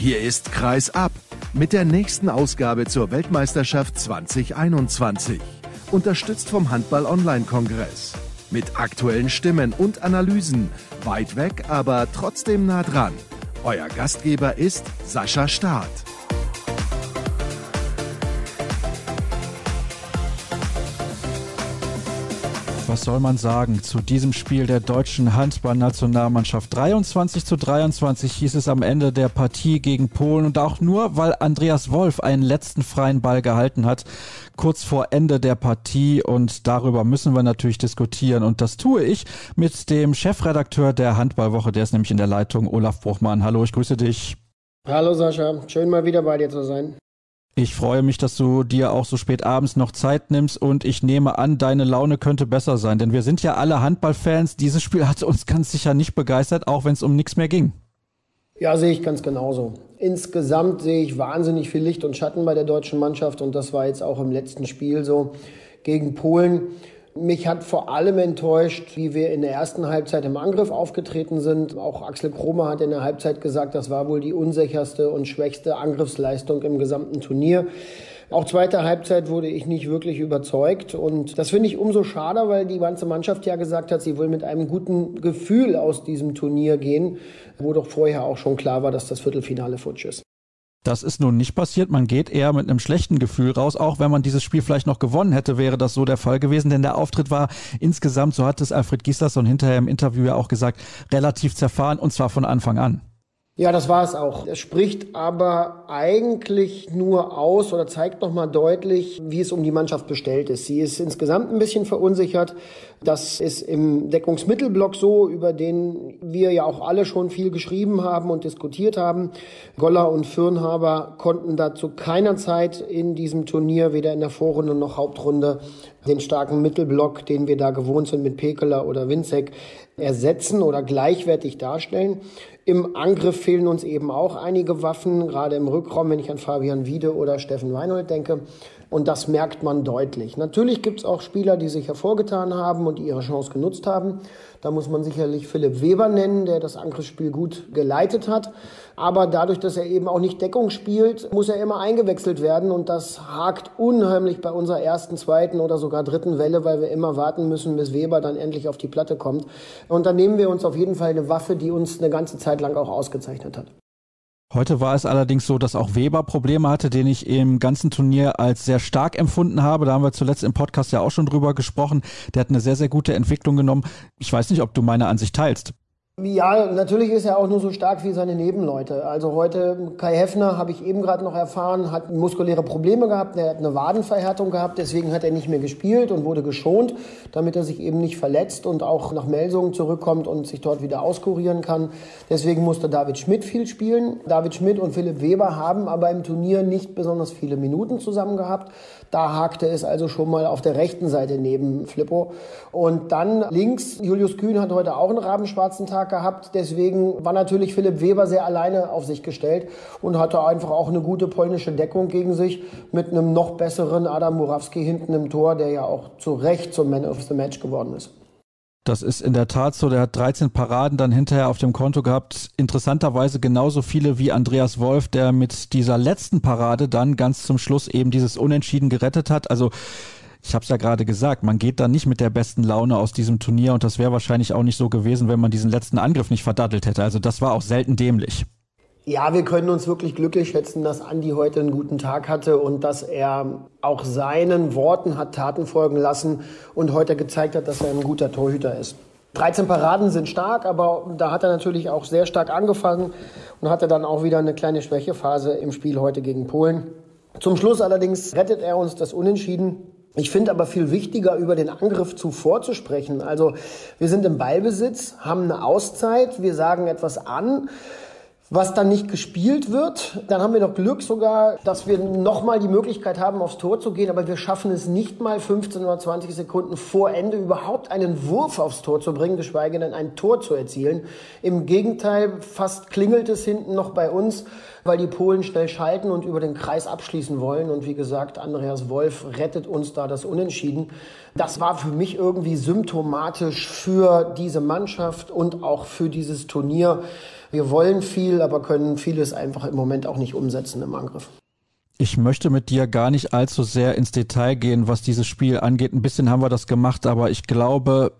Hier ist Kreis ab mit der nächsten Ausgabe zur Weltmeisterschaft 2021. Unterstützt vom Handball-Online-Kongress. Mit aktuellen Stimmen und Analysen. Weit weg, aber trotzdem nah dran. Euer Gastgeber ist Sascha Staat. Was soll man sagen zu diesem Spiel der deutschen Handballnationalmannschaft? 23 zu 23 hieß es am Ende der Partie gegen Polen und auch nur, weil Andreas Wolf einen letzten freien Ball gehalten hat, kurz vor Ende der Partie und darüber müssen wir natürlich diskutieren und das tue ich mit dem Chefredakteur der Handballwoche, der ist nämlich in der Leitung, Olaf Bruchmann. Hallo, ich grüße dich. Hallo Sascha, schön mal wieder bei dir zu sein. Ich freue mich, dass du dir auch so spät abends noch Zeit nimmst und ich nehme an, deine Laune könnte besser sein, denn wir sind ja alle Handballfans. Dieses Spiel hat uns ganz sicher nicht begeistert, auch wenn es um nichts mehr ging. Ja, sehe ich ganz genauso. Insgesamt sehe ich wahnsinnig viel Licht und Schatten bei der deutschen Mannschaft und das war jetzt auch im letzten Spiel so gegen Polen. Mich hat vor allem enttäuscht, wie wir in der ersten Halbzeit im Angriff aufgetreten sind. Auch Axel Kromer hat in der Halbzeit gesagt, das war wohl die unsicherste und schwächste Angriffsleistung im gesamten Turnier. Auch zweite Halbzeit wurde ich nicht wirklich überzeugt. Und das finde ich umso schade, weil die ganze Mannschaft ja gesagt hat, sie will mit einem guten Gefühl aus diesem Turnier gehen, wo doch vorher auch schon klar war, dass das Viertelfinale futsch ist. Das ist nun nicht passiert. Man geht eher mit einem schlechten Gefühl raus. Auch wenn man dieses Spiel vielleicht noch gewonnen hätte, wäre das so der Fall gewesen. Denn der Auftritt war insgesamt, so hat es Alfred Gislason hinterher im Interview ja auch gesagt, relativ zerfahren und zwar von Anfang an. Ja, das war es auch. Es spricht aber eigentlich nur aus oder zeigt nochmal deutlich, wie es um die Mannschaft bestellt ist. Sie ist insgesamt ein bisschen verunsichert. Das ist im Deckungsmittelblock so, über den wir ja auch alle schon viel geschrieben haben und diskutiert haben. Goller und Fürnhaber konnten da zu keiner Zeit in diesem Turnier, weder in der Vorrunde noch Hauptrunde, den starken Mittelblock, den wir da gewohnt sind mit Pekeler oder Winzek, ersetzen oder gleichwertig darstellen. Im Angriff fehlen uns eben auch einige Waffen, gerade im Rückraum, wenn ich an Fabian Wiede oder Steffen Weinhold denke. Und das merkt man deutlich. Natürlich gibt es auch Spieler, die sich hervorgetan haben und ihre Chance genutzt haben. Da muss man sicherlich Philipp Weber nennen, der das Angriffsspiel gut geleitet hat. Aber dadurch, dass er eben auch nicht Deckung spielt, muss er immer eingewechselt werden. Und das hakt unheimlich bei unserer ersten, zweiten oder sogar dritten Welle, weil wir immer warten müssen, bis Weber dann endlich auf die Platte kommt. Und dann nehmen wir uns auf jeden Fall eine Waffe, die uns eine ganze Zeit lang auch ausgezeichnet hat. Heute war es allerdings so, dass auch Weber Probleme hatte, den ich im ganzen Turnier als sehr stark empfunden habe. Da haben wir zuletzt im Podcast ja auch schon drüber gesprochen. Der hat eine sehr, sehr gute Entwicklung genommen. Ich weiß nicht, ob du meine Ansicht teilst. Ja, natürlich ist er auch nur so stark wie seine Nebenleute. Also heute, Kai Heffner, habe ich eben gerade noch erfahren, hat muskuläre Probleme gehabt, er hat eine Wadenverhärtung gehabt, deswegen hat er nicht mehr gespielt und wurde geschont, damit er sich eben nicht verletzt und auch nach Melsungen zurückkommt und sich dort wieder auskurieren kann. Deswegen musste David Schmidt viel spielen. David Schmidt und Philipp Weber haben aber im Turnier nicht besonders viele Minuten zusammen gehabt. Da hakte es also schon mal auf der rechten Seite neben Flippo. Und dann links, Julius Kühn hat heute auch einen rabenschwarzen Tag gehabt. Deswegen war natürlich Philipp Weber sehr alleine auf sich gestellt und hatte einfach auch eine gute polnische Deckung gegen sich mit einem noch besseren Adam Murawski hinten im Tor, der ja auch zu Recht zum Man of the Match geworden ist. Das ist in der Tat so. Der hat 13 Paraden dann hinterher auf dem Konto gehabt. Interessanterweise genauso viele wie Andreas Wolf, der mit dieser letzten Parade dann ganz zum Schluss eben dieses Unentschieden gerettet hat. Also ich habe es ja gerade gesagt, man geht da nicht mit der besten Laune aus diesem Turnier und das wäre wahrscheinlich auch nicht so gewesen, wenn man diesen letzten Angriff nicht verdattelt hätte. Also das war auch selten dämlich. Ja, wir können uns wirklich glücklich schätzen, dass Andi heute einen guten Tag hatte und dass er auch seinen Worten hat Taten folgen lassen und heute gezeigt hat, dass er ein guter Torhüter ist. 13 Paraden sind stark, aber da hat er natürlich auch sehr stark angefangen und hatte dann auch wieder eine kleine Schwächephase im Spiel heute gegen Polen. Zum Schluss allerdings rettet er uns das Unentschieden. Ich finde aber viel wichtiger, über den Angriff zuvor zu sprechen. Also wir sind im Ballbesitz, haben eine Auszeit, wir sagen etwas an was dann nicht gespielt wird. Dann haben wir noch Glück sogar, dass wir nochmal die Möglichkeit haben, aufs Tor zu gehen, aber wir schaffen es nicht mal 15 oder 20 Sekunden vor Ende überhaupt einen Wurf aufs Tor zu bringen, geschweige denn ein Tor zu erzielen. Im Gegenteil, fast klingelt es hinten noch bei uns, weil die Polen schnell schalten und über den Kreis abschließen wollen. Und wie gesagt, Andreas Wolf rettet uns da das Unentschieden. Das war für mich irgendwie symptomatisch für diese Mannschaft und auch für dieses Turnier Wir wollen viel, aber können vieles einfach im Moment auch nicht umsetzen im Angriff. Ich möchte mit dir gar nicht allzu sehr ins Detail gehen, was dieses Spiel angeht. Ein bisschen haben wir das gemacht, aber ich glaube,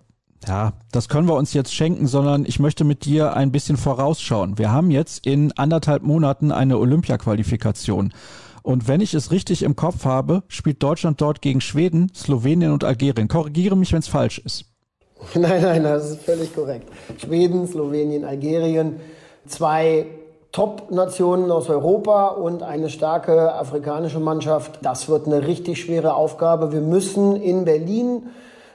ja, das können wir uns jetzt schenken, sondern ich möchte mit dir ein bisschen vorausschauen. Wir haben jetzt in anderthalb Monaten eine Olympia-Qualifikation. Und wenn ich es richtig im Kopf habe, spielt Deutschland dort gegen Schweden, Slowenien und Algerien. Korrigiere mich, wenn es falsch ist. Nein, nein, das ist völlig korrekt. Schweden, Slowenien, Algerien, zwei Top-Nationen aus Europa und eine starke afrikanische Mannschaft. Das wird eine richtig schwere Aufgabe. Wir müssen in Berlin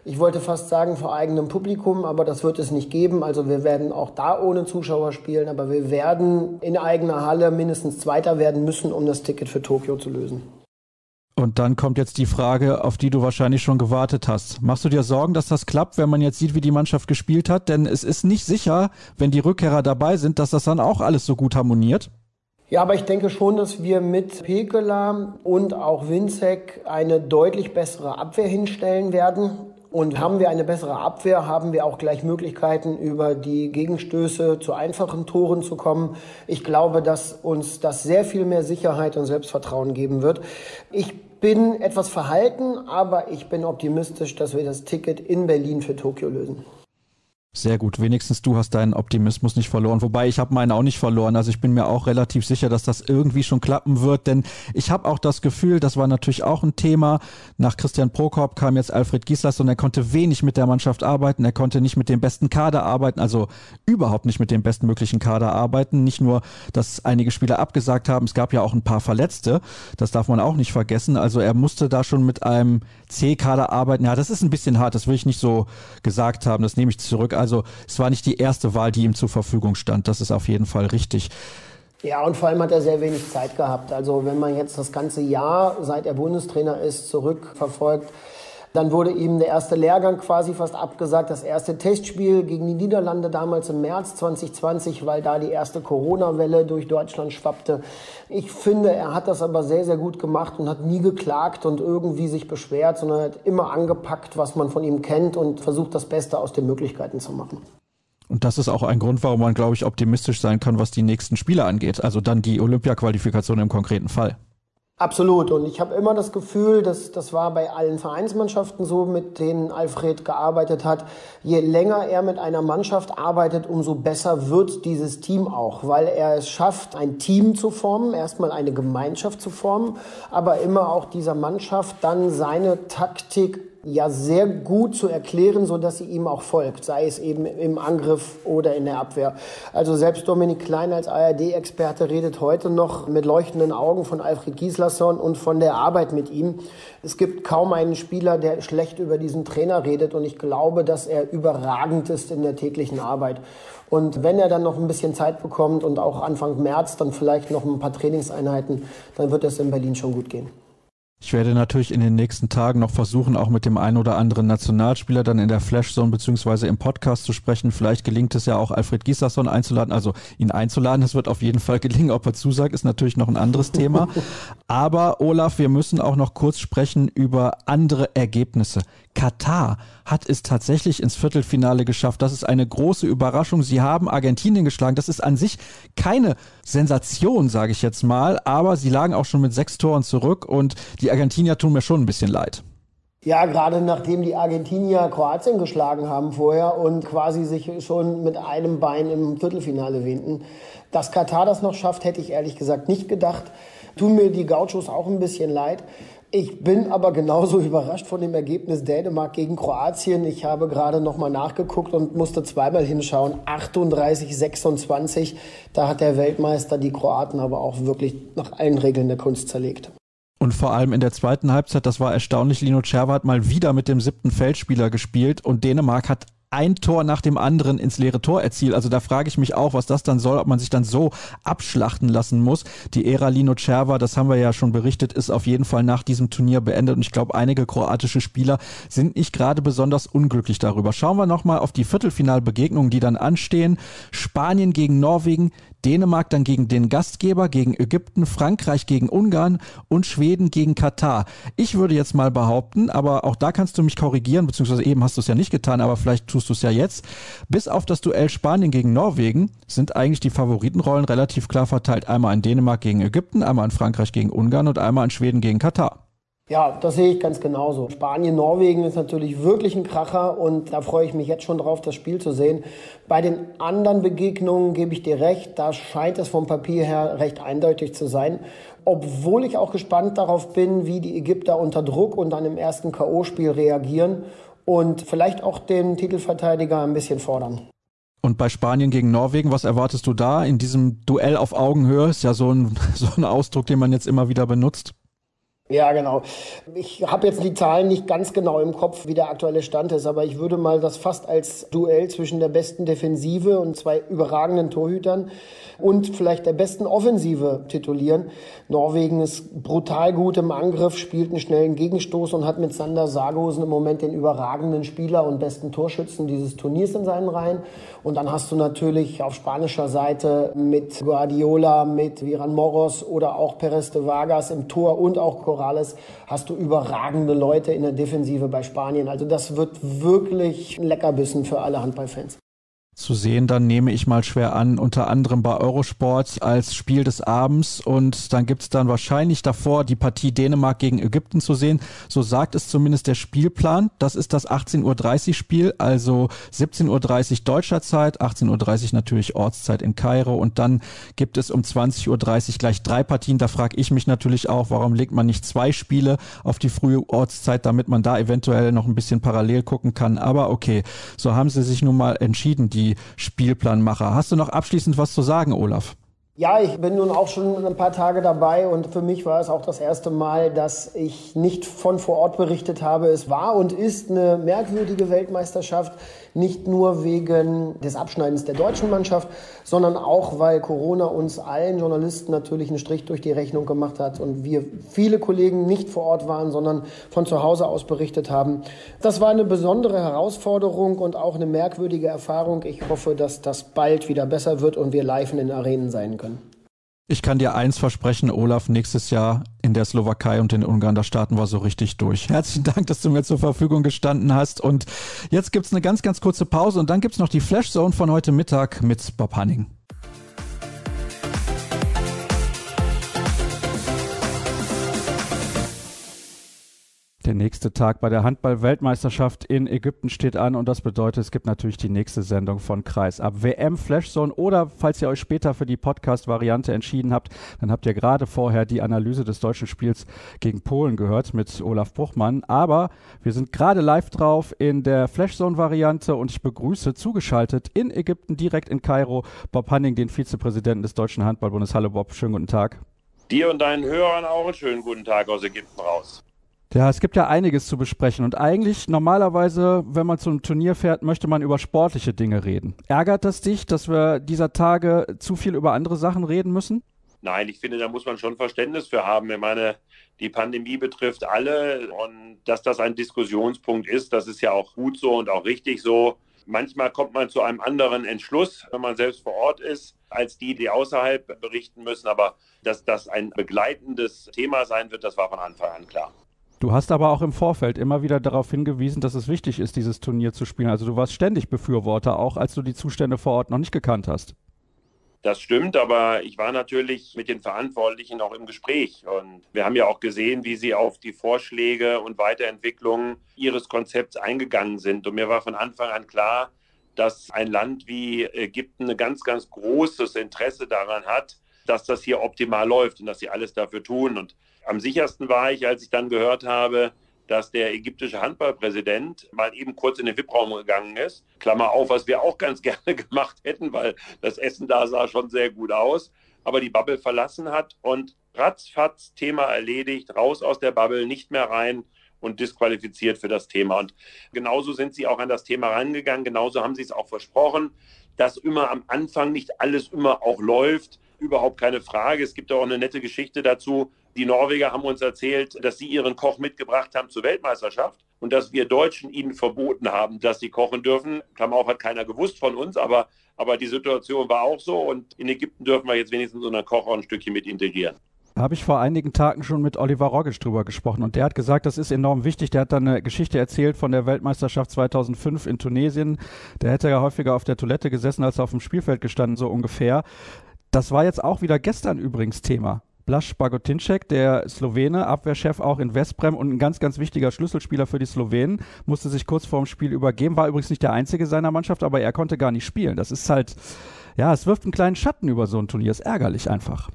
ich wollte fast sagen vor eigenem Publikum, aber das wird es nicht geben. Also wir werden auch da ohne Zuschauer spielen, aber wir werden in eigener Halle mindestens Zweiter werden müssen, um das Ticket für Tokio zu lösen. Und dann kommt jetzt die Frage, auf die du wahrscheinlich schon gewartet hast. Machst du dir Sorgen, dass das klappt, wenn man jetzt sieht, wie die Mannschaft gespielt hat? Denn es ist nicht sicher, wenn die Rückkehrer dabei sind, dass das dann auch alles so gut harmoniert. Ja, aber ich denke schon, dass wir mit Pekela und auch Winzek eine deutlich bessere Abwehr hinstellen werden. Und haben wir eine bessere Abwehr, haben wir auch gleich Möglichkeiten, über die Gegenstöße zu einfachen Toren zu kommen. Ich glaube, dass uns das sehr viel mehr Sicherheit und Selbstvertrauen geben wird. Ich bin etwas verhalten, aber ich bin optimistisch, dass wir das Ticket in Berlin für Tokio lösen. Sehr gut. Wenigstens du hast deinen Optimismus nicht verloren. Wobei ich habe meinen auch nicht verloren. Also ich bin mir auch relativ sicher, dass das irgendwie schon klappen wird. Denn ich habe auch das Gefühl, das war natürlich auch ein Thema. Nach Christian Prokop kam jetzt Alfred Gieslas und er konnte wenig mit der Mannschaft arbeiten. Er konnte nicht mit dem besten Kader arbeiten. Also überhaupt nicht mit dem bestmöglichen Kader arbeiten. Nicht nur, dass einige Spieler abgesagt haben. Es gab ja auch ein paar Verletzte. Das darf man auch nicht vergessen. Also er musste da schon mit einem C-Kader arbeiten. Ja, das ist ein bisschen hart. Das will ich nicht so gesagt haben. Das nehme ich zurück. Also es war nicht die erste Wahl, die ihm zur Verfügung stand. Das ist auf jeden Fall richtig. Ja, und vor allem hat er sehr wenig Zeit gehabt. Also wenn man jetzt das ganze Jahr, seit er Bundestrainer ist, zurückverfolgt, dann wurde ihm der erste Lehrgang quasi fast abgesagt, das erste Testspiel gegen die Niederlande damals im März 2020, weil da die erste Corona-Welle durch Deutschland schwappte. Ich finde, er hat das aber sehr, sehr gut gemacht und hat nie geklagt und irgendwie sich beschwert, sondern hat immer angepackt, was man von ihm kennt und versucht, das Beste aus den Möglichkeiten zu machen. Und das ist auch ein Grund, warum man, glaube ich, optimistisch sein kann, was die nächsten Spiele angeht. Also dann die Olympia-Qualifikation im konkreten Fall. Absolut. Und ich habe immer das Gefühl, dass das war bei allen Vereinsmannschaften so, mit denen Alfred gearbeitet hat. Je länger er mit einer Mannschaft arbeitet, umso besser wird dieses Team auch, weil er es schafft, ein Team zu formen, erstmal eine Gemeinschaft zu formen, aber immer auch dieser Mannschaft dann seine Taktik ja sehr gut zu erklären, so dass sie ihm auch folgt, sei es eben im Angriff oder in der Abwehr. Also selbst Dominik Klein als ARD-Experte redet heute noch mit leuchtenden Augen von Alfred Gislason und von der Arbeit mit ihm. Es gibt kaum einen Spieler, der schlecht über diesen Trainer redet und ich glaube, dass er überragend ist in der täglichen Arbeit. Und wenn er dann noch ein bisschen Zeit bekommt und auch Anfang März dann vielleicht noch ein paar Trainingseinheiten, dann wird es in Berlin schon gut gehen. Ich werde natürlich in den nächsten Tagen noch versuchen, auch mit dem einen oder anderen Nationalspieler dann in der Flashzone beziehungsweise im Podcast zu sprechen. Vielleicht gelingt es ja auch Alfred Gislason einzuladen, also ihn einzuladen. Es wird auf jeden Fall gelingen. Ob er zusagt, ist natürlich noch ein anderes Thema. Aber Olaf, wir müssen auch noch kurz sprechen über andere Ergebnisse. Katar hat es tatsächlich ins Viertelfinale geschafft. Das ist eine große Überraschung. Sie haben Argentinien geschlagen. Das ist an sich keine Sensation, sage ich jetzt mal, aber sie lagen auch schon mit sechs Toren zurück und die Argentinier tun mir schon ein bisschen leid. Ja, gerade nachdem die Argentinier Kroatien geschlagen haben vorher und quasi sich schon mit einem Bein im Viertelfinale wähnten. Dass Katar das noch schafft, hätte ich ehrlich gesagt nicht gedacht. Tun mir die Gauchos auch ein bisschen leid. Ich bin aber genauso überrascht von dem Ergebnis Dänemark gegen Kroatien. Ich habe gerade nochmal nachgeguckt und musste zweimal hinschauen. 38, 26. Da hat der Weltmeister die Kroaten aber auch wirklich nach allen Regeln der Kunst zerlegt. Und vor allem in der zweiten Halbzeit, das war erstaunlich, Lino Cerva hat mal wieder mit dem siebten Feldspieler gespielt und Dänemark hat ein Tor nach dem anderen ins leere Tor erzielt. Also da frage ich mich auch, was das dann soll, ob man sich dann so abschlachten lassen muss. Die Ära Lino Cerva, das haben wir ja schon berichtet, ist auf jeden Fall nach diesem Turnier beendet und ich glaube, einige kroatische Spieler sind nicht gerade besonders unglücklich darüber. Schauen wir nochmal auf die Viertelfinalbegegnungen, die dann anstehen. Spanien gegen Norwegen, Dänemark dann gegen den Gastgeber, gegen Ägypten, Frankreich gegen Ungarn und Schweden gegen Katar. Ich würde jetzt mal behaupten, aber auch da kannst du mich korrigieren, beziehungsweise eben hast du es ja nicht getan, aber vielleicht tust du es ja jetzt. Bis auf das Duell Spanien gegen Norwegen sind eigentlich die Favoritenrollen relativ klar verteilt. Einmal in Dänemark gegen Ägypten, einmal in Frankreich gegen Ungarn und einmal in Schweden gegen Katar. Ja, das sehe ich ganz genauso. Spanien, Norwegen ist natürlich wirklich ein Kracher und da freue ich mich jetzt schon drauf, das Spiel zu sehen. Bei den anderen Begegnungen gebe ich dir recht, da scheint es vom Papier her recht eindeutig zu sein. Obwohl ich auch gespannt darauf bin, wie die Ägypter unter Druck und dann im ersten K.O.-Spiel reagieren und vielleicht auch den Titelverteidiger ein bisschen fordern. Und bei Spanien gegen Norwegen, was erwartest du da in diesem Duell auf Augenhöhe? Ist ja so ein, so ein Ausdruck, den man jetzt immer wieder benutzt. Ja, genau. Ich habe jetzt die Zahlen nicht ganz genau im Kopf, wie der aktuelle Stand ist, aber ich würde mal das fast als Duell zwischen der besten Defensive und zwei überragenden Torhütern und vielleicht der besten Offensive titulieren. Norwegen ist brutal gut im Angriff, spielt einen schnellen Gegenstoß und hat mit Sander Sargosen im Moment den überragenden Spieler und besten Torschützen dieses Turniers in seinen Reihen. Und dann hast du natürlich auf spanischer Seite mit Guardiola, mit Viran Moros oder auch Perez de Vargas im Tor und auch Corrales hast du überragende Leute in der Defensive bei Spanien. Also das wird wirklich ein Leckerbissen für alle Handballfans zu sehen, dann nehme ich mal schwer an, unter anderem bei Eurosport als Spiel des Abends und dann gibt es dann wahrscheinlich davor die Partie Dänemark gegen Ägypten zu sehen. So sagt es zumindest der Spielplan. Das ist das 18.30 Uhr Spiel, also 17.30 Uhr deutscher Zeit, 18.30 Uhr natürlich Ortszeit in Kairo und dann gibt es um 20.30 Uhr gleich drei Partien. Da frage ich mich natürlich auch, warum legt man nicht zwei Spiele auf die frühe Ortszeit, damit man da eventuell noch ein bisschen parallel gucken kann. Aber okay, so haben sie sich nun mal entschieden, die die Spielplanmacher. Hast du noch abschließend was zu sagen, Olaf? Ja, ich bin nun auch schon ein paar Tage dabei und für mich war es auch das erste Mal, dass ich nicht von vor Ort berichtet habe. Es war und ist eine merkwürdige Weltmeisterschaft, nicht nur wegen des Abschneidens der deutschen Mannschaft, sondern auch, weil Corona uns allen Journalisten natürlich einen Strich durch die Rechnung gemacht hat und wir viele Kollegen nicht vor Ort waren, sondern von zu Hause aus berichtet haben. Das war eine besondere Herausforderung und auch eine merkwürdige Erfahrung. Ich hoffe, dass das bald wieder besser wird und wir live in den Arenen sein können. Ich kann dir eins versprechen, Olaf, nächstes Jahr in der Slowakei und in Ungarn, da starten wir so richtig durch. Herzlichen Dank, dass du mir zur Verfügung gestanden hast. Und jetzt gibt's eine ganz, ganz kurze Pause und dann gibt's noch die Flash Zone von heute Mittag mit Bob Hanning. Der nächste Tag bei der Handball-Weltmeisterschaft in Ägypten steht an und das bedeutet, es gibt natürlich die nächste Sendung von Kreis ab. WM Flashzone oder falls ihr euch später für die Podcast-Variante entschieden habt, dann habt ihr gerade vorher die Analyse des deutschen Spiels gegen Polen gehört mit Olaf Bruchmann. Aber wir sind gerade live drauf in der Flashzone-Variante und ich begrüße zugeschaltet in Ägypten, direkt in Kairo, Bob Hanning, den Vizepräsidenten des Deutschen Handballbundes. Hallo Bob, schönen guten Tag. Dir und deinen Hörern auch einen schönen guten Tag aus Ägypten raus. Ja, es gibt ja einiges zu besprechen und eigentlich normalerweise, wenn man zu einem Turnier fährt, möchte man über sportliche Dinge reden. Ärgert das dich, dass wir dieser Tage zu viel über andere Sachen reden müssen? Nein, ich finde, da muss man schon Verständnis für haben. Ich meine, die Pandemie betrifft alle und dass das ein Diskussionspunkt ist, das ist ja auch gut so und auch richtig so. Manchmal kommt man zu einem anderen Entschluss, wenn man selbst vor Ort ist, als die, die außerhalb berichten müssen. Aber dass das ein begleitendes Thema sein wird, das war von Anfang an klar. Du hast aber auch im Vorfeld immer wieder darauf hingewiesen, dass es wichtig ist, dieses Turnier zu spielen. Also du warst ständig Befürworter, auch als du die Zustände vor Ort noch nicht gekannt hast. Das stimmt, aber ich war natürlich mit den Verantwortlichen auch im Gespräch. Und wir haben ja auch gesehen, wie sie auf die Vorschläge und Weiterentwicklungen ihres Konzepts eingegangen sind. Und mir war von Anfang an klar, dass ein Land wie Ägypten ein ganz, ganz großes Interesse daran hat, dass das hier optimal läuft und dass sie alles dafür tun. Und am sichersten war ich, als ich dann gehört habe, dass der ägyptische Handballpräsident mal eben kurz in den VIP-Raum gegangen ist. Klammer auf, was wir auch ganz gerne gemacht hätten, weil das Essen da sah schon sehr gut aus. Aber die Bubble verlassen hat und ratzfatz Thema erledigt, raus aus der Bubble, nicht mehr rein und disqualifiziert für das Thema. Und genauso sind sie auch an das Thema rangegangen. Genauso haben sie es auch versprochen, dass immer am Anfang nicht alles immer auch läuft überhaupt keine Frage. Es gibt auch eine nette Geschichte dazu. Die Norweger haben uns erzählt, dass sie ihren Koch mitgebracht haben zur Weltmeisterschaft und dass wir Deutschen ihnen verboten haben, dass sie kochen dürfen. Klammer auf, hat keiner gewusst von uns, aber, aber die Situation war auch so und in Ägypten dürfen wir jetzt wenigstens unseren Koch auch ein Stückchen mit integrieren. Habe ich vor einigen Tagen schon mit Oliver Rogisch drüber gesprochen und der hat gesagt, das ist enorm wichtig. Der hat dann eine Geschichte erzählt von der Weltmeisterschaft 2005 in Tunesien. Der hätte ja häufiger auf der Toilette gesessen als auf dem Spielfeld gestanden, so ungefähr. Das war jetzt auch wieder gestern übrigens Thema. Blaž Bagotinček, der Slowene, Abwehrchef auch in Westbrem und ein ganz, ganz wichtiger Schlüsselspieler für die Slowenen, musste sich kurz vor dem Spiel übergeben, war übrigens nicht der einzige seiner Mannschaft, aber er konnte gar nicht spielen. Das ist halt, ja, es wirft einen kleinen Schatten über so ein Turnier, ist ärgerlich einfach.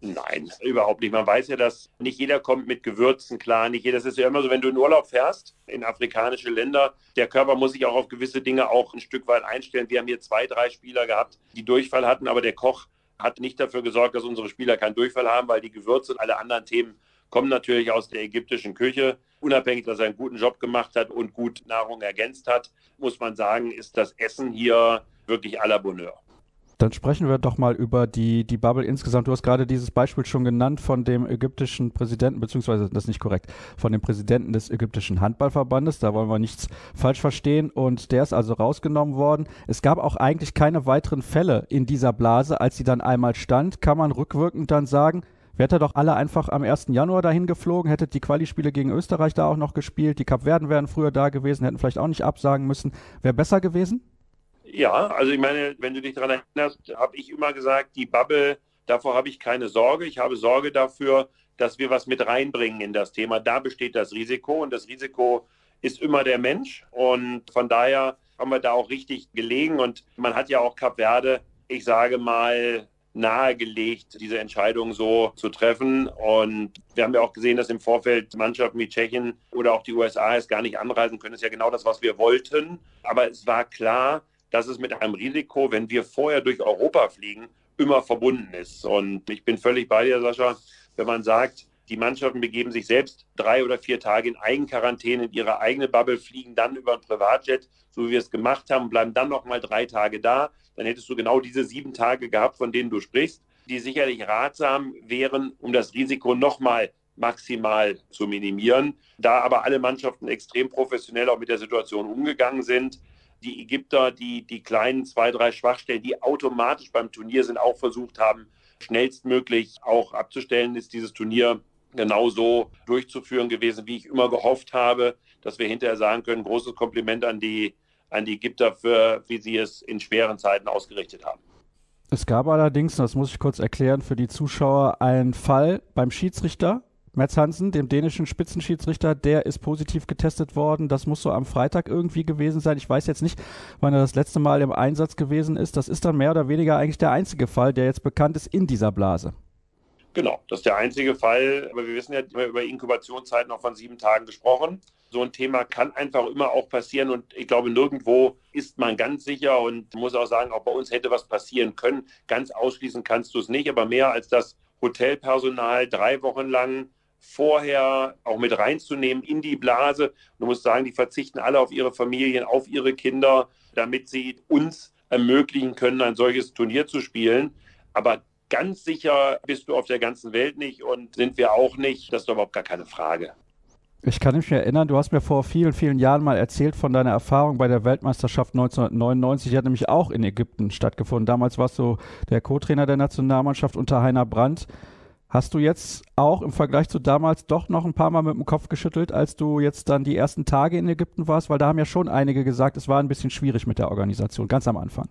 Nein, überhaupt nicht. Man weiß ja, dass nicht jeder kommt mit Gewürzen klar. Nicht jeder. Das ist ja immer so, wenn du in Urlaub fährst in afrikanische Länder, der Körper muss sich auch auf gewisse Dinge auch ein Stück weit einstellen. Wir haben hier zwei, drei Spieler gehabt, die Durchfall hatten, aber der Koch hat nicht dafür gesorgt, dass unsere Spieler keinen Durchfall haben, weil die Gewürze und alle anderen Themen kommen natürlich aus der ägyptischen Küche. Unabhängig, dass er einen guten Job gemacht hat und gut Nahrung ergänzt hat, muss man sagen, ist das Essen hier wirklich à la Bonheur. Dann sprechen wir doch mal über die, die Bubble insgesamt. Du hast gerade dieses Beispiel schon genannt von dem ägyptischen Präsidenten, beziehungsweise das ist nicht korrekt, von dem Präsidenten des ägyptischen Handballverbandes. Da wollen wir nichts falsch verstehen. Und der ist also rausgenommen worden. Es gab auch eigentlich keine weiteren Fälle in dieser Blase, als sie dann einmal stand. Kann man rückwirkend dann sagen, Wärt ihr doch alle einfach am 1. Januar dahin geflogen, hättet die Quali-Spiele gegen Österreich da auch noch gespielt, die Kapverden wären früher da gewesen, hätten vielleicht auch nicht absagen müssen. Wäre besser gewesen? Ja, also ich meine, wenn du dich daran erinnerst, habe ich immer gesagt, die Bubble, davor habe ich keine Sorge. Ich habe Sorge dafür, dass wir was mit reinbringen in das Thema. Da besteht das Risiko und das Risiko ist immer der Mensch. Und von daher haben wir da auch richtig gelegen. Und man hat ja auch Cap Verde, ich sage mal, nahegelegt, diese Entscheidung so zu treffen. Und wir haben ja auch gesehen, dass im Vorfeld Mannschaften wie Tschechien oder auch die USA es gar nicht anreisen können. Das ist ja genau das, was wir wollten. Aber es war klar, dass es mit einem Risiko, wenn wir vorher durch Europa fliegen, immer verbunden ist. Und ich bin völlig bei dir, Sascha, wenn man sagt, die Mannschaften begeben sich selbst drei oder vier Tage in Eigenquarantäne in ihre eigene Bubble, fliegen dann über ein Privatjet, so wie wir es gemacht haben, bleiben dann noch mal drei Tage da. Dann hättest du genau diese sieben Tage gehabt, von denen du sprichst, die sicherlich ratsam wären, um das Risiko noch mal maximal zu minimieren. Da aber alle Mannschaften extrem professionell auch mit der Situation umgegangen sind, die Ägypter, die die kleinen zwei, drei Schwachstellen, die automatisch beim Turnier sind, auch versucht haben, schnellstmöglich auch abzustellen, ist dieses Turnier genauso durchzuführen gewesen, wie ich immer gehofft habe, dass wir hinterher sagen können, großes Kompliment an die, an die Ägypter für, wie sie es in schweren Zeiten ausgerichtet haben. Es gab allerdings, das muss ich kurz erklären für die Zuschauer, einen Fall beim Schiedsrichter, Mats Hansen, dem dänischen Spitzenschiedsrichter, der ist positiv getestet worden. Das muss so am Freitag irgendwie gewesen sein. Ich weiß jetzt nicht, wann er das letzte Mal im Einsatz gewesen ist. Das ist dann mehr oder weniger eigentlich der einzige Fall, der jetzt bekannt ist in dieser Blase. Genau, das ist der einzige Fall. Aber wir wissen ja, wir über Inkubationszeiten noch von sieben Tagen gesprochen. So ein Thema kann einfach immer auch passieren und ich glaube, nirgendwo ist man ganz sicher und muss auch sagen, auch bei uns hätte was passieren können. Ganz ausschließen kannst du es nicht, aber mehr als das Hotelpersonal drei Wochen lang vorher auch mit reinzunehmen in die Blase. Du musst sagen, die verzichten alle auf ihre Familien, auf ihre Kinder, damit sie uns ermöglichen können, ein solches Turnier zu spielen. Aber ganz sicher bist du auf der ganzen Welt nicht und sind wir auch nicht. Das ist überhaupt gar keine Frage. Ich kann mich erinnern, du hast mir vor vielen, vielen Jahren mal erzählt von deiner Erfahrung bei der Weltmeisterschaft 1999. Die hat nämlich auch in Ägypten stattgefunden. Damals warst du der Co-Trainer der Nationalmannschaft unter Heiner Brandt. Hast du jetzt auch im Vergleich zu damals doch noch ein paar Mal mit dem Kopf geschüttelt, als du jetzt dann die ersten Tage in Ägypten warst? Weil da haben ja schon einige gesagt, es war ein bisschen schwierig mit der Organisation, ganz am Anfang.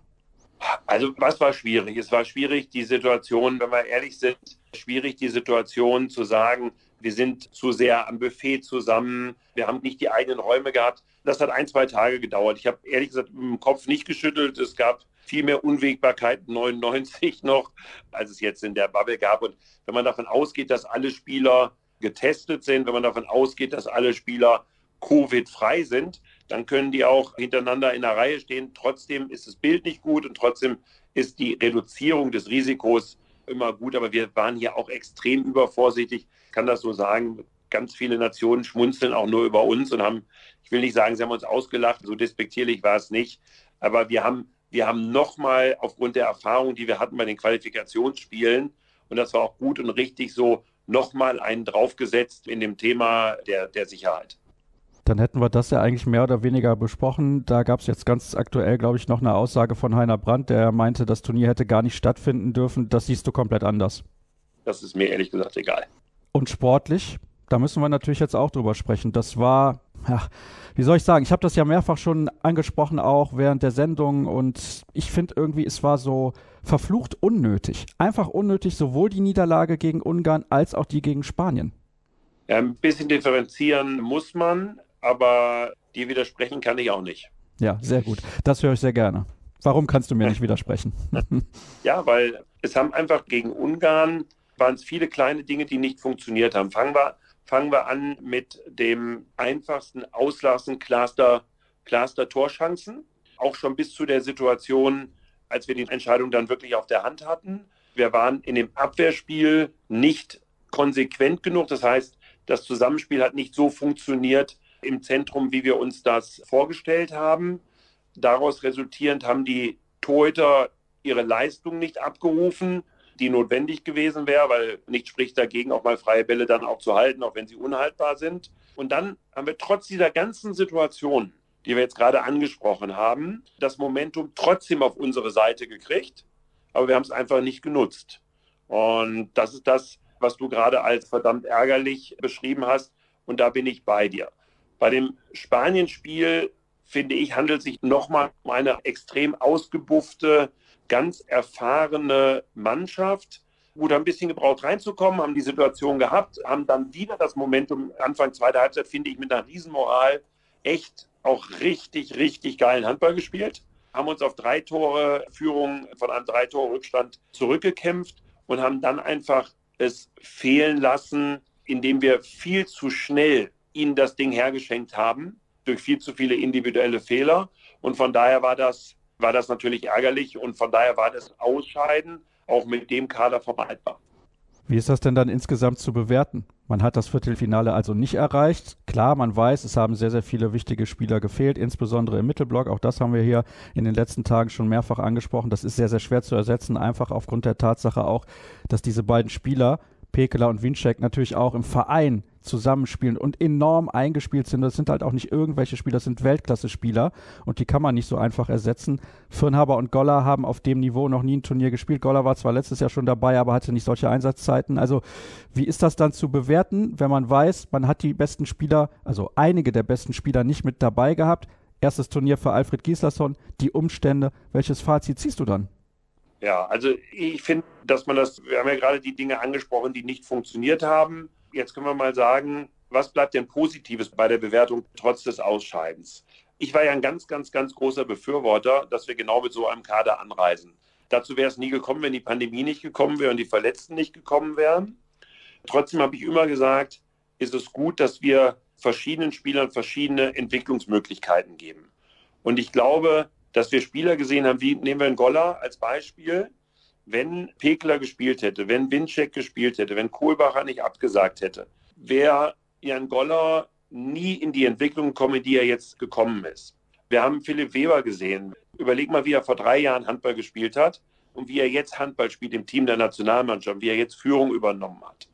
Also was war schwierig? Es war schwierig, die Situation, wenn wir ehrlich sind, schwierig, die Situation zu sagen, wir sind zu sehr am Buffet zusammen, wir haben nicht die eigenen Räume gehabt. Das hat ein, zwei Tage gedauert. Ich habe ehrlich gesagt mit dem Kopf nicht geschüttelt. Es gab viel mehr Unwägbarkeit 99 noch, als es jetzt in der Bubble gab. Und wenn man davon ausgeht, dass alle Spieler getestet sind, wenn man davon ausgeht, dass alle Spieler Covid-frei sind, dann können die auch hintereinander in der Reihe stehen. Trotzdem ist das Bild nicht gut und trotzdem ist die Reduzierung des Risikos immer gut. Aber wir waren hier auch extrem übervorsichtig. Ich kann das so sagen. Ganz viele Nationen schmunzeln auch nur über uns und haben, ich will nicht sagen, sie haben uns ausgelacht, so despektierlich war es nicht. Aber wir haben wir haben nochmal aufgrund der Erfahrung, die wir hatten bei den Qualifikationsspielen, und das war auch gut und richtig so, nochmal einen draufgesetzt in dem Thema der, der Sicherheit. Dann hätten wir das ja eigentlich mehr oder weniger besprochen. Da gab es jetzt ganz aktuell, glaube ich, noch eine Aussage von Heiner Brandt, der meinte, das Turnier hätte gar nicht stattfinden dürfen. Das siehst du komplett anders. Das ist mir ehrlich gesagt egal. Und sportlich, da müssen wir natürlich jetzt auch drüber sprechen. Das war, ja, wie soll ich sagen, ich habe das ja mehrfach schon angesprochen, auch während der Sendung. Und ich finde irgendwie, es war so verflucht unnötig. Einfach unnötig, sowohl die Niederlage gegen Ungarn als auch die gegen Spanien. Ja, ein bisschen differenzieren muss man, aber dir widersprechen kann ich auch nicht. Ja, sehr gut. Das höre ich sehr gerne. Warum kannst du mir nicht widersprechen? ja, weil es haben einfach gegen Ungarn waren es viele kleine Dinge, die nicht funktioniert haben. Fangen wir, fangen wir an mit dem einfachsten Auslassen Cluster, Cluster Torchancen. Auch schon bis zu der Situation, als wir die Entscheidung dann wirklich auf der Hand hatten. Wir waren in dem Abwehrspiel nicht konsequent genug. Das heißt, das Zusammenspiel hat nicht so funktioniert im Zentrum, wie wir uns das vorgestellt haben. Daraus resultierend haben die Torhüter ihre Leistung nicht abgerufen die notwendig gewesen wäre, weil nichts spricht dagegen, auch mal freie Bälle dann auch zu halten, auch wenn sie unhaltbar sind. Und dann haben wir trotz dieser ganzen Situation, die wir jetzt gerade angesprochen haben, das Momentum trotzdem auf unsere Seite gekriegt, aber wir haben es einfach nicht genutzt. Und das ist das, was du gerade als verdammt ärgerlich beschrieben hast. Und da bin ich bei dir. Bei dem Spanien-Spiel, finde ich, handelt es sich nochmal um eine extrem ausgebuffte, ganz erfahrene Mannschaft. Gut, ein bisschen gebraucht reinzukommen, haben die Situation gehabt, haben dann wieder das Momentum Anfang zweiter Halbzeit, finde ich, mit einer Riesenmoral echt auch richtig, richtig geilen Handball gespielt. Haben uns auf drei Tore Führung von einem drei Tore Rückstand zurückgekämpft und haben dann einfach es fehlen lassen, indem wir viel zu schnell ihnen das Ding hergeschenkt haben durch viel zu viele individuelle Fehler. Und von daher war das war das natürlich ärgerlich und von daher war das Ausscheiden auch mit dem Kader vermeidbar. Wie ist das denn dann insgesamt zu bewerten? Man hat das Viertelfinale also nicht erreicht. Klar, man weiß, es haben sehr, sehr viele wichtige Spieler gefehlt, insbesondere im Mittelblock. Auch das haben wir hier in den letzten Tagen schon mehrfach angesprochen. Das ist sehr, sehr schwer zu ersetzen, einfach aufgrund der Tatsache auch, dass diese beiden Spieler Pekela und Winczek natürlich auch im Verein zusammenspielen und enorm eingespielt sind. Das sind halt auch nicht irgendwelche Spieler, das sind Weltklasse-Spieler und die kann man nicht so einfach ersetzen. Firnhaber und Goller haben auf dem Niveau noch nie ein Turnier gespielt. Goller war zwar letztes Jahr schon dabei, aber hatte nicht solche Einsatzzeiten. Also wie ist das dann zu bewerten, wenn man weiß, man hat die besten Spieler, also einige der besten Spieler nicht mit dabei gehabt? Erstes Turnier für Alfred Gislason, die Umstände. Welches Fazit ziehst du dann? Ja, also ich finde, dass man das, wir haben ja gerade die Dinge angesprochen, die nicht funktioniert haben. Jetzt können wir mal sagen, was bleibt denn Positives bei der Bewertung trotz des Ausscheidens? Ich war ja ein ganz, ganz, ganz großer Befürworter, dass wir genau mit so einem Kader anreisen. Dazu wäre es nie gekommen, wenn die Pandemie nicht gekommen wäre und die Verletzten nicht gekommen wären. Trotzdem habe ich immer gesagt, ist es gut, dass wir verschiedenen Spielern verschiedene Entwicklungsmöglichkeiten geben. Und ich glaube, dass wir Spieler gesehen haben, wie nehmen wir einen Goller als Beispiel, wenn Pekler gespielt hätte, wenn Winczek gespielt hätte, wenn Kohlbacher nicht abgesagt hätte, wäre Jan Goller nie in die Entwicklung gekommen, die er jetzt gekommen ist. Wir haben Philipp Weber gesehen. Überleg mal, wie er vor drei Jahren Handball gespielt hat und wie er jetzt Handball spielt im Team der Nationalmannschaft, wie er jetzt Führung übernommen hat.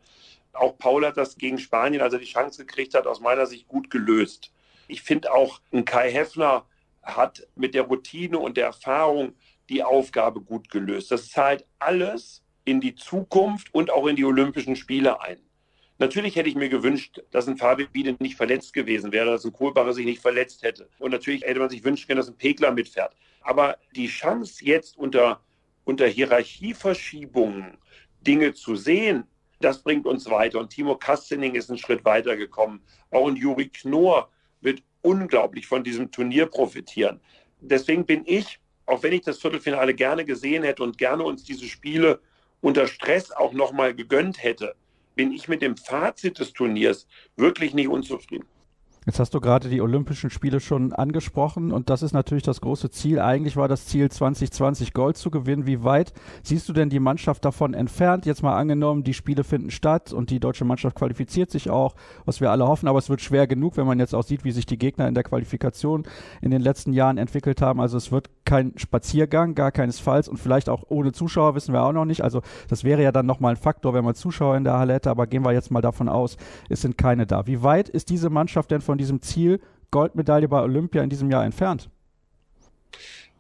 Auch Paul hat das gegen Spanien, als er die Chance gekriegt hat, aus meiner Sicht gut gelöst. Ich finde auch, ein Kai Heffner hat mit der Routine und der Erfahrung die Aufgabe gut gelöst. Das zahlt alles in die Zukunft und auch in die Olympischen Spiele ein. Natürlich hätte ich mir gewünscht, dass ein Fabi Biede nicht verletzt gewesen wäre, dass ein Kohlbacher sich nicht verletzt hätte. Und natürlich hätte man sich wünschen können, dass ein Pegler mitfährt. Aber die Chance jetzt unter, unter Hierarchieverschiebungen Dinge zu sehen, das bringt uns weiter. Und Timo Kastening ist einen Schritt weiter gekommen. Auch ein Juri Knorr wird unglaublich von diesem Turnier profitieren. Deswegen bin ich, auch wenn ich das Viertelfinale gerne gesehen hätte und gerne uns diese Spiele unter Stress auch nochmal gegönnt hätte, bin ich mit dem Fazit des Turniers wirklich nicht unzufrieden. Jetzt hast du gerade die Olympischen Spiele schon angesprochen und das ist natürlich das große Ziel. Eigentlich war das Ziel 2020 Gold zu gewinnen. Wie weit siehst du denn die Mannschaft davon entfernt? Jetzt mal angenommen, die Spiele finden statt und die deutsche Mannschaft qualifiziert sich auch, was wir alle hoffen, aber es wird schwer genug, wenn man jetzt auch sieht, wie sich die Gegner in der Qualifikation in den letzten Jahren entwickelt haben. Also es wird kein Spaziergang, gar keinesfalls und vielleicht auch ohne Zuschauer wissen wir auch noch nicht. Also das wäre ja dann nochmal ein Faktor, wenn man Zuschauer in der Halle hätte, aber gehen wir jetzt mal davon aus, es sind keine da. Wie weit ist diese Mannschaft denn von diesem Ziel Goldmedaille bei Olympia in diesem Jahr entfernt?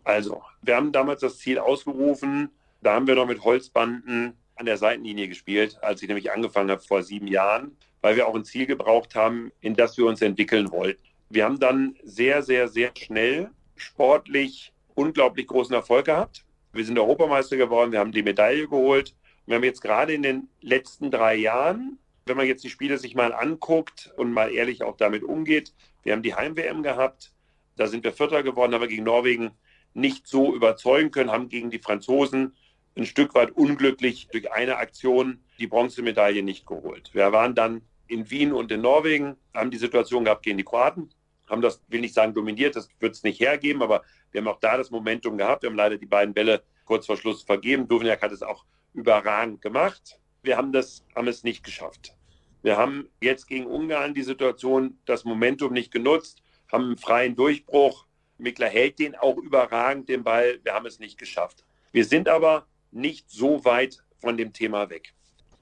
Also, wir haben damals das Ziel ausgerufen, da haben wir noch mit Holzbanden an der Seitenlinie gespielt, als ich nämlich angefangen habe vor sieben Jahren, weil wir auch ein Ziel gebraucht haben, in das wir uns entwickeln wollten. Wir haben dann sehr, sehr, sehr schnell sportlich unglaublich großen Erfolg gehabt. Wir sind Europameister geworden, wir haben die Medaille geholt. Wir haben jetzt gerade in den letzten drei Jahren, wenn man jetzt die Spiele sich mal anguckt und mal ehrlich auch damit umgeht, wir haben die Heim-WM gehabt, da sind wir Vierter geworden, aber gegen Norwegen nicht so überzeugen können, haben gegen die Franzosen ein Stück weit unglücklich durch eine Aktion die Bronzemedaille nicht geholt. Wir waren dann in Wien und in Norwegen, haben die Situation gehabt gegen die Kroaten, haben das, will nicht sagen dominiert, das wird es nicht hergeben, aber wir haben auch da das Momentum gehabt. Wir haben leider die beiden Bälle kurz vor Schluss vergeben. Duvniak hat es auch überragend gemacht. Wir haben, das, haben es nicht geschafft. Wir haben jetzt gegen Ungarn die Situation, das Momentum nicht genutzt, haben einen freien Durchbruch. Mickler hält den auch überragend, den Ball. Wir haben es nicht geschafft. Wir sind aber nicht so weit von dem Thema weg.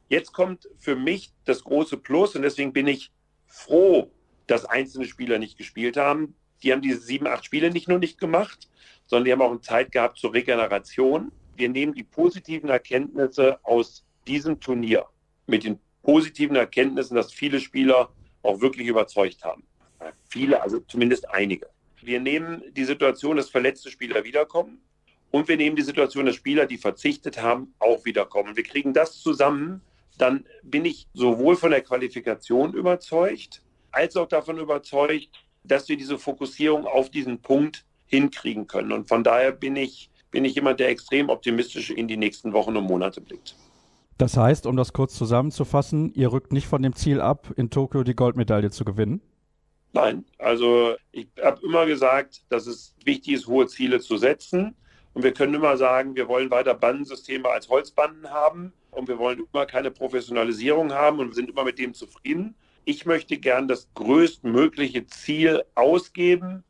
Jetzt kommt für mich das große Plus und deswegen bin ich froh, dass einzelne Spieler nicht gespielt haben. Die haben diese sieben, acht Spiele nicht nur nicht gemacht, sondern die haben auch Zeit gehabt zur Regeneration. Wir nehmen die positiven Erkenntnisse aus diesem Turnier mit den positiven Erkenntnissen, dass viele Spieler auch wirklich überzeugt haben. Viele, also zumindest einige. Wir nehmen die Situation, dass verletzte Spieler wiederkommen. Und wir nehmen die Situation, dass Spieler, die verzichtet haben, auch wiederkommen. Wir kriegen das zusammen, dann bin ich sowohl von der Qualifikation überzeugt, als auch davon überzeugt, dass wir diese Fokussierung auf diesen Punkt hinkriegen können. Und von daher bin ich, bin ich jemand, der extrem optimistisch in die nächsten Wochen und Monate blickt. Das heißt, um das kurz zusammenzufassen, ihr rückt nicht von dem Ziel ab, in Tokio die Goldmedaille zu gewinnen? Nein, also ich habe immer gesagt, dass es wichtig ist, hohe Ziele zu setzen. Und wir können immer sagen, wir wollen weiter Bandensysteme als Holzbanden haben und wir wollen immer keine Professionalisierung haben und sind immer mit dem zufrieden. Ich möchte gern das größtmögliche Ziel ausgeben.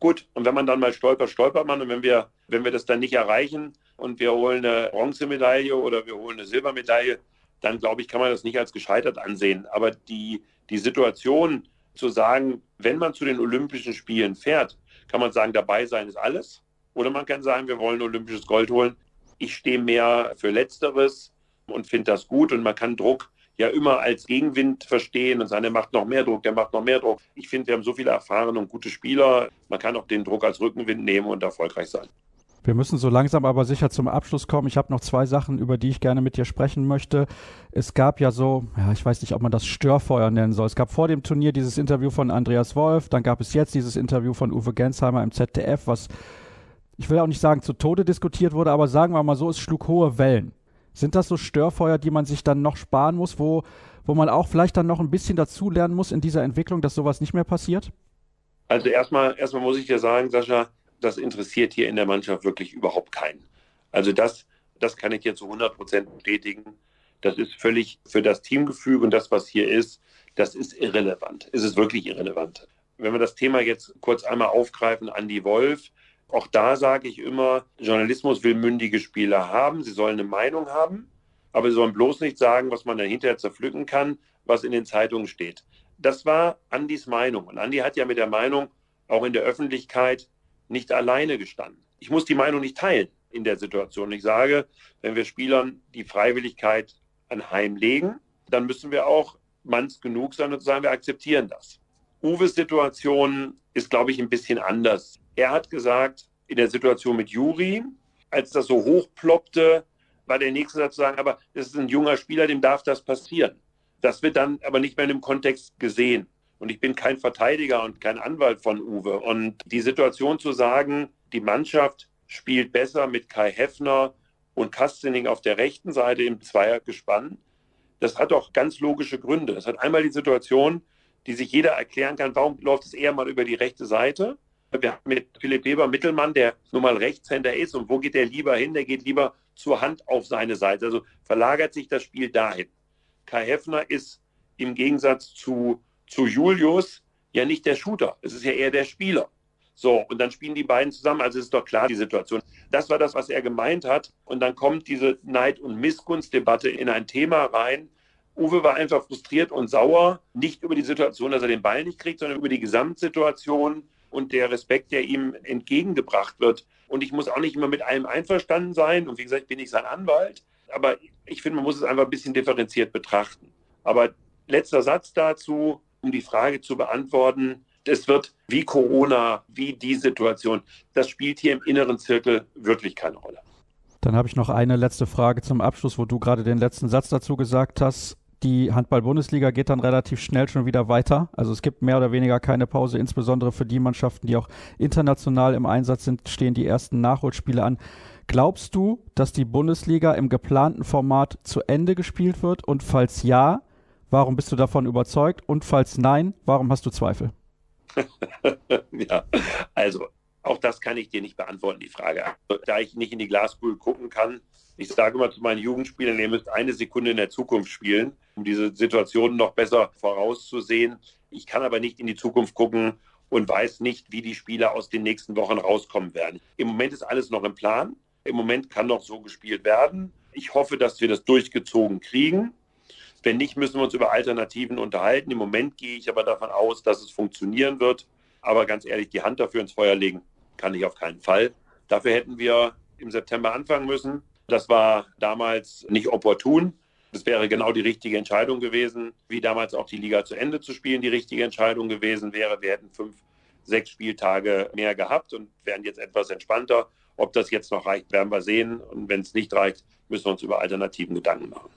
Gut, und wenn man dann mal stolpert, stolpert man. Und wenn wir, wenn wir das dann nicht erreichen und wir holen eine Bronzemedaille oder wir holen eine Silbermedaille, dann glaube ich, kann man das nicht als gescheitert ansehen. Aber die, die Situation zu sagen, wenn man zu den Olympischen Spielen fährt, kann man sagen, dabei sein ist alles. Oder man kann sagen, wir wollen olympisches Gold holen. Ich stehe mehr für Letzteres und finde das gut. Und man kann Druck ja immer als Gegenwind verstehen und sagen, der macht noch mehr Druck, der macht noch mehr Druck. Ich finde, wir haben so viele erfahrene und gute Spieler. Man kann auch den Druck als Rückenwind nehmen und erfolgreich sein. Wir müssen so langsam aber sicher zum Abschluss kommen. Ich habe noch zwei Sachen, über die ich gerne mit dir sprechen möchte. Es gab ja so, ja, ich weiß nicht, ob man das Störfeuer nennen soll. Es gab vor dem Turnier dieses Interview von Andreas Wolf, dann gab es jetzt dieses Interview von Uwe Gensheimer im ZDF, was ich will auch nicht sagen zu Tode diskutiert wurde, aber sagen wir mal so, es schlug hohe Wellen. Sind das so Störfeuer, die man sich dann noch sparen muss, wo, wo man auch vielleicht dann noch ein bisschen dazulernen muss in dieser Entwicklung, dass sowas nicht mehr passiert? Also erstmal, erstmal muss ich dir sagen, Sascha, das interessiert hier in der Mannschaft wirklich überhaupt keinen. Also das, das kann ich dir zu 100 Prozent bestätigen. Das ist völlig für das Teamgefüge und das, was hier ist, das ist irrelevant. Es ist wirklich irrelevant. Wenn wir das Thema jetzt kurz einmal aufgreifen, Andy Wolf, auch da sage ich immer, Journalismus will mündige Spieler haben, sie sollen eine Meinung haben, aber sie sollen bloß nicht sagen, was man dann hinterher zerpflücken kann, was in den Zeitungen steht. Das war Andys Meinung. Und Andy hat ja mit der Meinung auch in der Öffentlichkeit nicht alleine gestanden. Ich muss die Meinung nicht teilen in der Situation. Ich sage, wenn wir Spielern die Freiwilligkeit anheimlegen, dann müssen wir auch manns genug sein und sagen, wir akzeptieren das. Uwes Situation ist, glaube ich, ein bisschen anders. Er hat gesagt, in der Situation mit Juri, als das so hochploppte, war der nächste Satz zu sagen, aber das ist ein junger Spieler, dem darf das passieren. Das wird dann aber nicht mehr in dem Kontext gesehen. Und ich bin kein Verteidiger und kein Anwalt von Uwe. Und die Situation zu sagen, die Mannschaft spielt besser mit Kai Heffner und Kastening auf der rechten Seite im Zweiergespann, das hat doch ganz logische Gründe. Das hat einmal die Situation, die sich jeder erklären kann, warum läuft es eher mal über die rechte Seite? Wir haben mit Philipp Weber Mittelmann, der nun mal Rechtshänder ist. Und wo geht der lieber hin? Der geht lieber zur Hand auf seine Seite. Also verlagert sich das Spiel dahin. Kai Heffner ist im Gegensatz zu, zu Julius ja nicht der Shooter. Es ist ja eher der Spieler. So, und dann spielen die beiden zusammen. Also ist doch klar, die Situation. Das war das, was er gemeint hat. Und dann kommt diese Neid- und Missgunstdebatte in ein Thema rein. Uwe war einfach frustriert und sauer, nicht über die Situation, dass er den Ball nicht kriegt, sondern über die Gesamtsituation und der Respekt, der ihm entgegengebracht wird. Und ich muss auch nicht immer mit allem einverstanden sein. Und wie gesagt, ich bin nicht sein Anwalt. Aber ich finde, man muss es einfach ein bisschen differenziert betrachten. Aber letzter Satz dazu, um die Frage zu beantworten. Es wird wie Corona, wie die Situation, das spielt hier im inneren Zirkel wirklich keine Rolle. Dann habe ich noch eine letzte Frage zum Abschluss, wo du gerade den letzten Satz dazu gesagt hast. Die Handball-Bundesliga geht dann relativ schnell schon wieder weiter. Also es gibt mehr oder weniger keine Pause, insbesondere für die Mannschaften, die auch international im Einsatz sind, stehen die ersten Nachholspiele an. Glaubst du, dass die Bundesliga im geplanten Format zu Ende gespielt wird? Und falls ja, warum bist du davon überzeugt? Und falls nein, warum hast du Zweifel? ja, also auch das kann ich dir nicht beantworten, die Frage. Da ich nicht in die Glaskugel gucken kann, ich sage immer zu meinen Jugendspielern, ihr müsst eine Sekunde in der Zukunft spielen, um diese Situation noch besser vorauszusehen. Ich kann aber nicht in die Zukunft gucken und weiß nicht, wie die Spieler aus den nächsten Wochen rauskommen werden. Im Moment ist alles noch im Plan. Im Moment kann noch so gespielt werden. Ich hoffe, dass wir das durchgezogen kriegen. Wenn nicht, müssen wir uns über Alternativen unterhalten. Im Moment gehe ich aber davon aus, dass es funktionieren wird. Aber ganz ehrlich, die Hand dafür ins Feuer legen kann ich auf keinen Fall. Dafür hätten wir im September anfangen müssen. Das war damals nicht opportun. Das wäre genau die richtige Entscheidung gewesen, wie damals auch die Liga zu Ende zu spielen die richtige Entscheidung gewesen wäre. Wir hätten fünf, sechs Spieltage mehr gehabt und wären jetzt etwas entspannter. Ob das jetzt noch reicht, werden wir sehen. Und wenn es nicht reicht, müssen wir uns über Alternativen Gedanken machen.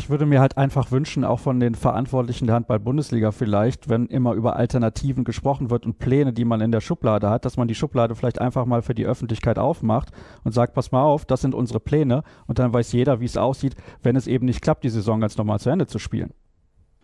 Ich würde mir halt einfach wünschen, auch von den Verantwortlichen der Handball-Bundesliga vielleicht, wenn immer über Alternativen gesprochen wird und Pläne, die man in der Schublade hat, dass man die Schublade vielleicht einfach mal für die Öffentlichkeit aufmacht und sagt, pass mal auf, das sind unsere Pläne und dann weiß jeder, wie es aussieht, wenn es eben nicht klappt, die Saison ganz normal zu Ende zu spielen.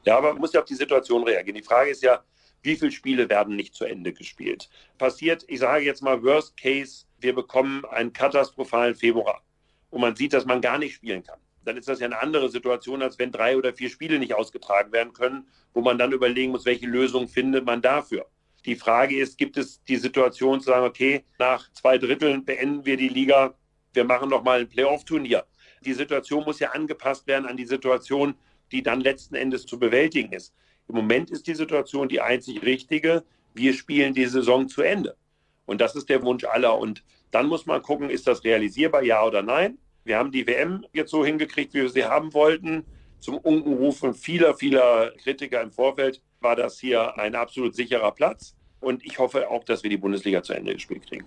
Ja, aber man muss ja auf die Situation reagieren. Die Frage ist ja, wie viele Spiele werden nicht zu Ende gespielt? Passiert, ich sage jetzt mal Worst Case, wir bekommen einen katastrophalen Februar und man sieht, dass man gar nicht spielen kann dann ist das ja eine andere Situation, als wenn drei oder vier Spiele nicht ausgetragen werden können, wo man dann überlegen muss, welche Lösung findet man dafür. Die Frage ist, gibt es die Situation zu sagen, okay, nach zwei Dritteln beenden wir die Liga, wir machen nochmal ein Playoff-Turnier. Die Situation muss ja angepasst werden an die Situation, die dann letzten Endes zu bewältigen ist. Im Moment ist die Situation die einzig richtige. Wir spielen die Saison zu Ende. Und das ist der Wunsch aller. Und dann muss man gucken, ist das realisierbar, ja oder nein? Wir haben die WM jetzt so hingekriegt, wie wir sie haben wollten. Zum Unkenrufen vieler, vieler Kritiker im Vorfeld war das hier ein absolut sicherer Platz. Und ich hoffe auch, dass wir die Bundesliga zu Ende gespielt kriegen.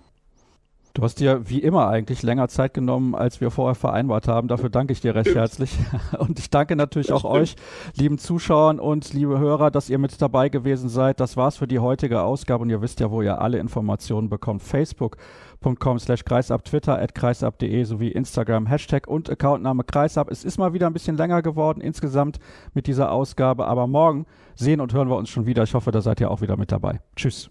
Du hast dir wie immer eigentlich länger Zeit genommen, als wir vorher vereinbart haben. Dafür danke ich dir recht herzlich. Und ich danke natürlich auch euch, lieben Zuschauern und liebe Hörer, dass ihr mit dabei gewesen seid. Das war's für die heutige Ausgabe und ihr wisst ja, wo ihr alle Informationen bekommt. Facebook.com slash kreisab, Twitter at kreisab.de sowie Instagram, Hashtag und Accountname kreisab. Es ist mal wieder ein bisschen länger geworden insgesamt mit dieser Ausgabe, aber morgen sehen und hören wir uns schon wieder. Ich hoffe, da seid ihr auch wieder mit dabei. Tschüss.